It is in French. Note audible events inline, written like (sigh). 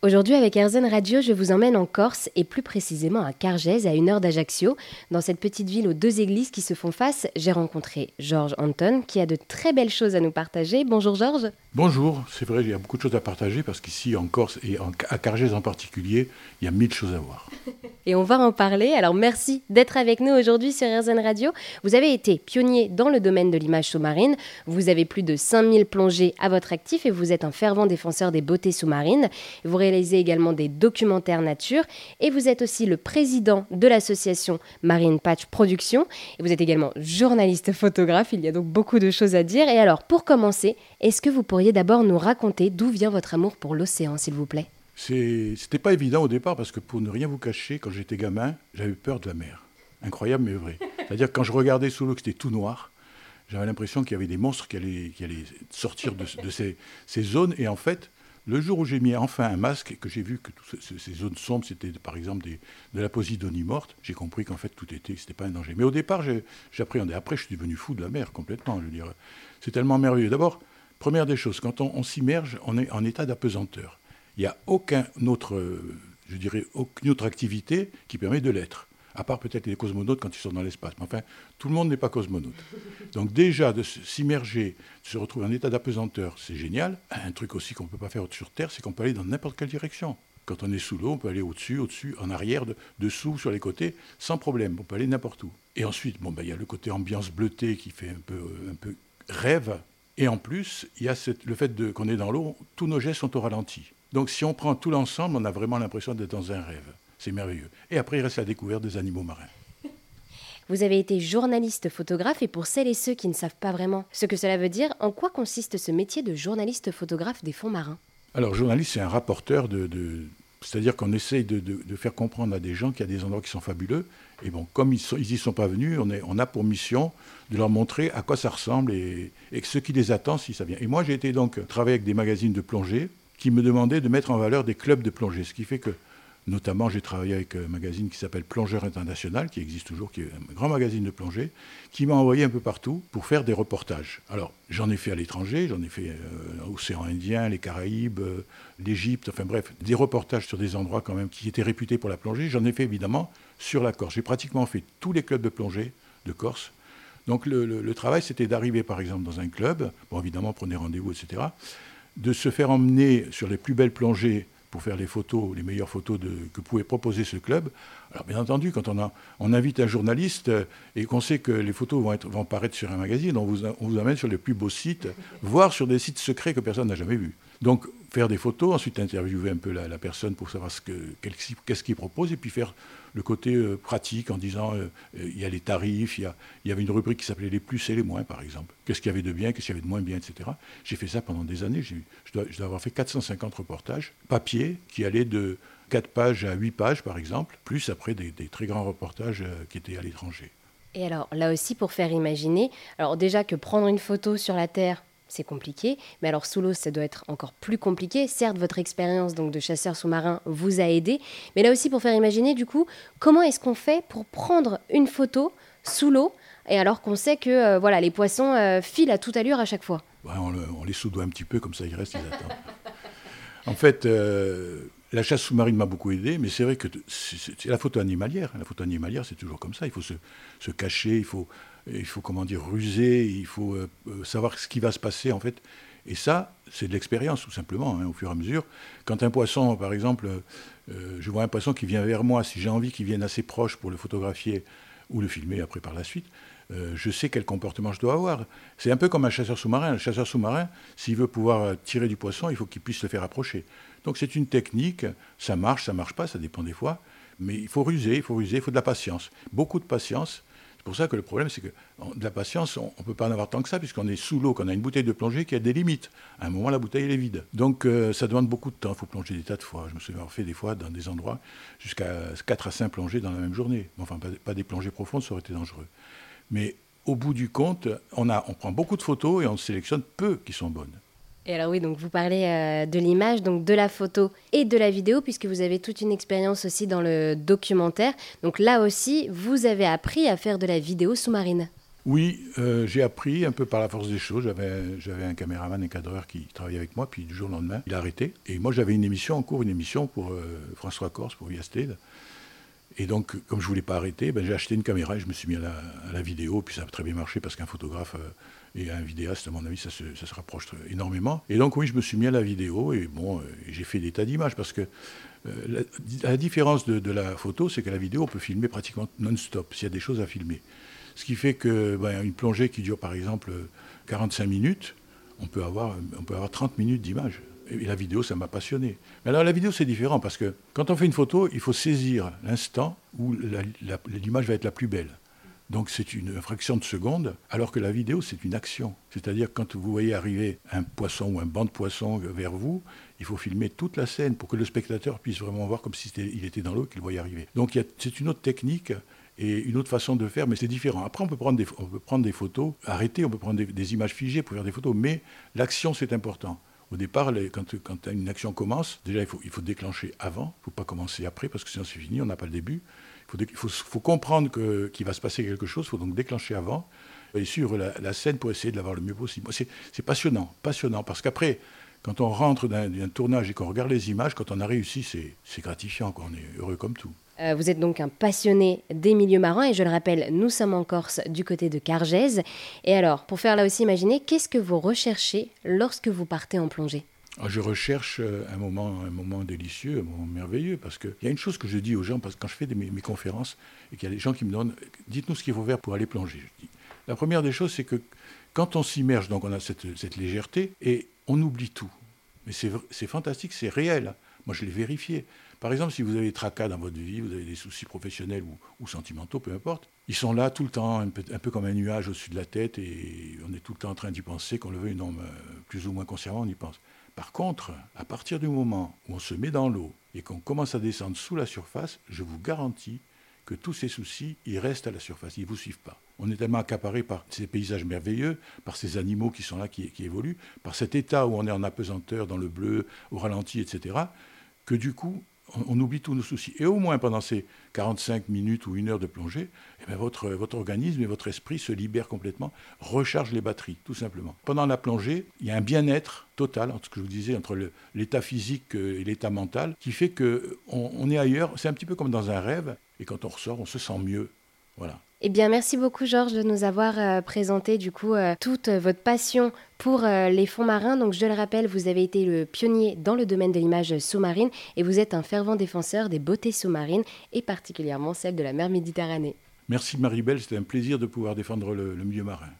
Aujourd'hui, avec Erzen Radio, je vous emmène en Corse et plus précisément à Cargèse, à une heure d'Ajaccio. Dans cette petite ville aux deux églises qui se font face, j'ai rencontré Georges Anton qui a de très belles choses à nous partager. Bonjour Georges. Bonjour, c'est vrai, il y a beaucoup de choses à partager parce qu'ici en Corse et à Cargèse en particulier, il y a mille choses à voir. (laughs) et on va en parler. Alors merci d'être avec nous aujourd'hui sur RZN Radio. Vous avez été pionnier dans le domaine de l'image sous-marine. Vous avez plus de 5000 plongées à votre actif et vous êtes un fervent défenseur des beautés sous-marines. Vous réalisez également des documentaires nature et vous êtes aussi le président de l'association Marine Patch Production. Et vous êtes également journaliste photographe. Il y a donc beaucoup de choses à dire. Et alors, pour commencer, est-ce que vous pourriez d'abord nous raconter d'où vient votre amour pour l'océan, s'il vous plaît C'était pas évident au départ parce que pour ne rien vous cacher, quand j'étais gamin, j'avais peur de la mer. Incroyable mais vrai. C'est-à-dire quand je regardais sous l'eau que c'était tout noir, j'avais l'impression qu'il y avait des monstres qui allaient, qui allaient sortir de, ces, zones. Et en fait, le jour où j'ai mis enfin un masque et que j'ai vu que ces zones sombres, c'était par exemple de la posidonie morte, j'ai compris qu'en fait tout était, c'était pas un danger. Mais au départ, j'appréhendais. Après, je suis devenu fou de la mer complètement. Je veux dire, c'est tellement merveilleux. D'abord, Première des choses, quand on, s'immerge, on est en état d'apesanteur. Il n'y a autre, je dirais, aucune autre activité qui permet de l'être, à part peut-être les cosmonautes quand ils sont dans l'espace. Mais enfin, tout le monde n'est pas cosmonaute. Donc déjà, de s'immerger, de se retrouver en état d'apesanteur, c'est génial. Un truc aussi qu'on ne peut pas faire sur Terre, c'est qu'on peut aller dans n'importe quelle direction. Quand on est sous l'eau, on peut aller au-dessus, au-dessus, en arrière, dessous, sur les côtés, sans problème. On peut aller n'importe où. Et ensuite, bon, ben, il y a le côté ambiance bleutée qui fait un peu, un peu rêve. Et en plus, il y a le fait qu'on est dans l'eau, tous nos gestes sont au ralenti. Donc si on prend tout l'ensemble, on a vraiment l'impression d'être dans un rêve. C'est merveilleux. Et après, il reste la découverte des animaux marins. (laughs) Vous avez été journaliste photographe et pour celles et ceux qui ne savent pas vraiment ce que cela veut dire, en quoi consiste ce métier de journaliste photographe des fonds marins? Alors journaliste, c'est un rapporteur de, c'est-à-dire qu'on essaye de, faire comprendre à des gens qu'il y a des endroits qui sont fabuleux. Et bon, comme ils n'y sont pas venus, on, a pour mission de leur montrer à quoi ça ressemble et, ce qui les attend si ça vient. Et moi, j'ai été donc travailler avec des magazines de plongée qui me demandaient de mettre en valeur des clubs de plongée. Ce qui fait que Notamment, j'ai travaillé avec un magazine qui s'appelle Plongeur International, qui existe toujours, qui est un grand magazine de plongée, qui m'a envoyé un peu partout pour faire des reportages. Alors, j'en ai fait à l'étranger, j'en ai fait euh, l'océan Indien, les Caraïbes, euh, l'Égypte, enfin bref, des reportages sur des endroits quand même qui étaient réputés pour la plongée. J'en ai fait évidemment sur la Corse. J'ai pratiquement fait tous les clubs de plongée de Corse. Donc le, le travail, c'était d'arriver par exemple dans un club, bon évidemment prenez rendez-vous, etc., de se faire emmener sur les plus belles plongées pour faire les photos, les meilleures photos que pouvait proposer ce club. Alors bien entendu, quand on, invite un journaliste euh, et qu'on sait que les photos vont, être, paraître sur un magazine, on vous, on vous amène sur les plus beaux sites, voire sur des sites secrets que personne n'a jamais vus. Donc faire des photos, ensuite interviewer un peu la, personne pour savoir ce que, qu'est-ce qu'il propose, et puis faire le côté euh, pratique en disant euh, il y a les tarifs, il y, y, avait une rubrique qui s'appelait les plus et les moins, par exemple. Qu'est-ce qu'il y avait de bien, qu'est-ce qu'il y avait de moins bien, etc. J'ai fait ça pendant des années. Je dois, je dois avoir fait 450 reportages, papier, qui allaient de 4 pages à 8 pages, par exemple, plus après des, des très grands reportages euh, qui étaient à l'étranger. Et alors, là aussi, pour faire imaginer, alors déjà que prendre une photo sur la Terre, c'est compliqué. Mais alors sous l'eau, ça doit être encore plus compliqué. Certes, votre expérience donc de chasseur sous-marin vous a aidé, mais là aussi pour faire imaginer du coup, comment est-ce qu'on fait pour prendre une photo sous l'eau et alors qu'on sait que euh, voilà les poissons euh, filent à toute allure à chaque fois? on, les soudoie un petit peu comme ça, ils restent, ils attendent. en fait. Euh, la chasse sous-marine m'a beaucoup aidé, mais c'est vrai que c'est la photo animalière. La photo animalière, c'est toujours comme ça. Il faut se cacher, il faut, il faut comment dire ruser, il faut euh, euh, savoir ce qui va se passer en fait. Et ça, c'est de l'expérience tout simplement, hein, au fur et à mesure. Quand un poisson, par exemple, euh, je vois un poisson qui vient vers moi, si j'ai envie qu'il vienne assez proche pour le photographier ou le filmer après par la suite, je sais quel comportement je dois avoir. C'est un peu comme un chasseur sous-marin. Un chasseur sous-marin, s'il veut pouvoir tirer du poisson, il faut qu'il puisse le faire approcher. Donc c'est une technique, ça marche, ça marche pas, ça dépend des fois, mais il faut ruser, il faut ruser, il faut de la patience, beaucoup de patience, pour ça que le problème, c'est que de la patience, on ne peut pas en avoir tant que ça, puisqu'on est sous l'eau, qu'on a une bouteille de plongée qui a des limites. À un moment, la bouteille, est vide. Donc, euh, ça demande beaucoup de temps. Il faut plonger des tas de fois. Je me souviens avoir fait des fois dans des endroits jusqu'à 4 à 5 plongées dans la même journée. Enfin, pas, des plongées profondes, ça aurait été dangereux. Mais au bout du compte, on prend beaucoup de photos et on sélectionne peu qui sont bonnes. Et alors oui, donc vous parlez euh, de l'image, donc de la photo et de la vidéo, puisque vous avez toute une expérience aussi dans le documentaire. Donc là aussi, vous avez appris à faire de la vidéo sous-marine. Oui, euh, j'ai appris un peu par la force des choses. J'avais, un caméraman, un cadreur qui travaillait avec moi, puis du jour au lendemain, il a arrêté. Et moi, j'avais une émission en cours, une émission pour euh, François Corse, pour Viasted. Et donc, comme je voulais pas arrêter, ben, j'ai acheté une caméra et je me suis mis à la, vidéo. Puis ça a très bien marché parce qu'un photographe euh, et un vidéaste, à mon avis, ça se, rapproche énormément. Et donc, oui, je me suis mis à la vidéo et bon, j'ai fait des tas d'images parce que la, différence de, la photo, c'est que la vidéo, on peut filmer pratiquement non-stop s'il y a des choses à filmer. Ce qui fait que ben, une plongée qui dure par exemple 45 minutes, on peut avoir, on peut avoir 30 minutes d'image. Et la vidéo, ça m'a passionné. Mais alors la vidéo, c'est différent parce que quand on fait une photo, il faut saisir l'instant où l'image va être la plus belle. Donc c'est une fraction de seconde, alors que la vidéo, c'est une action. C'est-à-dire quand vous voyez arriver un poisson ou un banc de poissons vers vous, il faut filmer toute la scène pour que le spectateur puisse vraiment voir comme s'il était dans l'eau qu'il voyait arriver. Donc c'est une autre technique et une autre façon de faire, mais c'est différent. Après, on peut prendre des, on peut prendre des photos, arrêter, on peut prendre des, images figées pour faire des photos, mais l'action, c'est important. Au départ, quand, quand, une action commence, déjà, il faut, il faut déclencher avant, il ne faut pas commencer après, parce que sinon c'est fini, on n'a pas le début. Faut, faut, comprendre qu'il va se passer quelque chose, il faut donc déclencher avant, et suivre la, scène pour essayer de l'avoir le mieux possible. C'est passionnant, passionnant, parce qu'après, quand on rentre d'un tournage et qu'on regarde les images, quand on a réussi, c'est gratifiant, on est heureux comme tout. Euh, vous êtes donc un passionné des milieux marins et je le rappelle, nous sommes en Corse du côté de Cargèse. Et alors, pour faire là aussi imaginer, qu'est-ce que vous recherchez lorsque vous partez en plongée? Ah, je recherche euh, un moment, un moment délicieux, un moment merveilleux, parce qu'il y a une chose que je dis aux gens, parce que quand je fais mes, conférences, et qu'il y a des gens qui me donnent, dites-nous ce qu'il faut faire pour aller plonger. la première des choses, c'est que quand on s'immerge, donc on a cette, légèreté, et on oublie tout. Mais c'est fantastique, c'est réel. Moi, je l'ai vérifié. Par exemple, si vous avez des tracas dans votre vie, vous avez des soucis professionnels ou, sentimentaux, peu importe, ils sont là tout le temps, un peu, comme un nuage au-dessus de la tête, et on est tout le temps en train d'y penser, qu'on le veuille non, plus ou moins consciemment, on y pense. Par contre, à partir du moment où on se met dans l'eau et qu'on commence à descendre sous la surface, je vous garantis que tous ces soucis, ils restent à la surface, ils ne vous suivent pas. On est tellement accaparé par ces paysages merveilleux, par ces animaux qui sont là, qui, qui, évoluent, par cet état où on est en apesanteur, dans le bleu, au ralenti, etc., que du coup, on, oublie tous nos soucis. Et au moins pendant ces 45 minutes ou une heure de plongée, eh votre, votre organisme et votre esprit se libèrent complètement, rechargent les batteries, tout simplement. Pendant la plongée, il y a un bien-être total, entre ce que je vous disais, entre l'état physique et l'état mental, qui fait qu'on on est ailleurs. C'est un petit peu comme dans un rêve, et quand on ressort, on se sent mieux. Voilà. Eh bien, merci beaucoup, Georges, de nous avoir euh, présenté du coup euh, toute votre passion pour euh, les fonds marins. Donc, je le rappelle, vous avez été le pionnier dans le domaine de l'image sous-marine et vous êtes un fervent défenseur des beautés sous-marines et particulièrement celle de la mer Méditerranée. Merci Marie-Belle, c'était un plaisir de pouvoir défendre le milieu marin.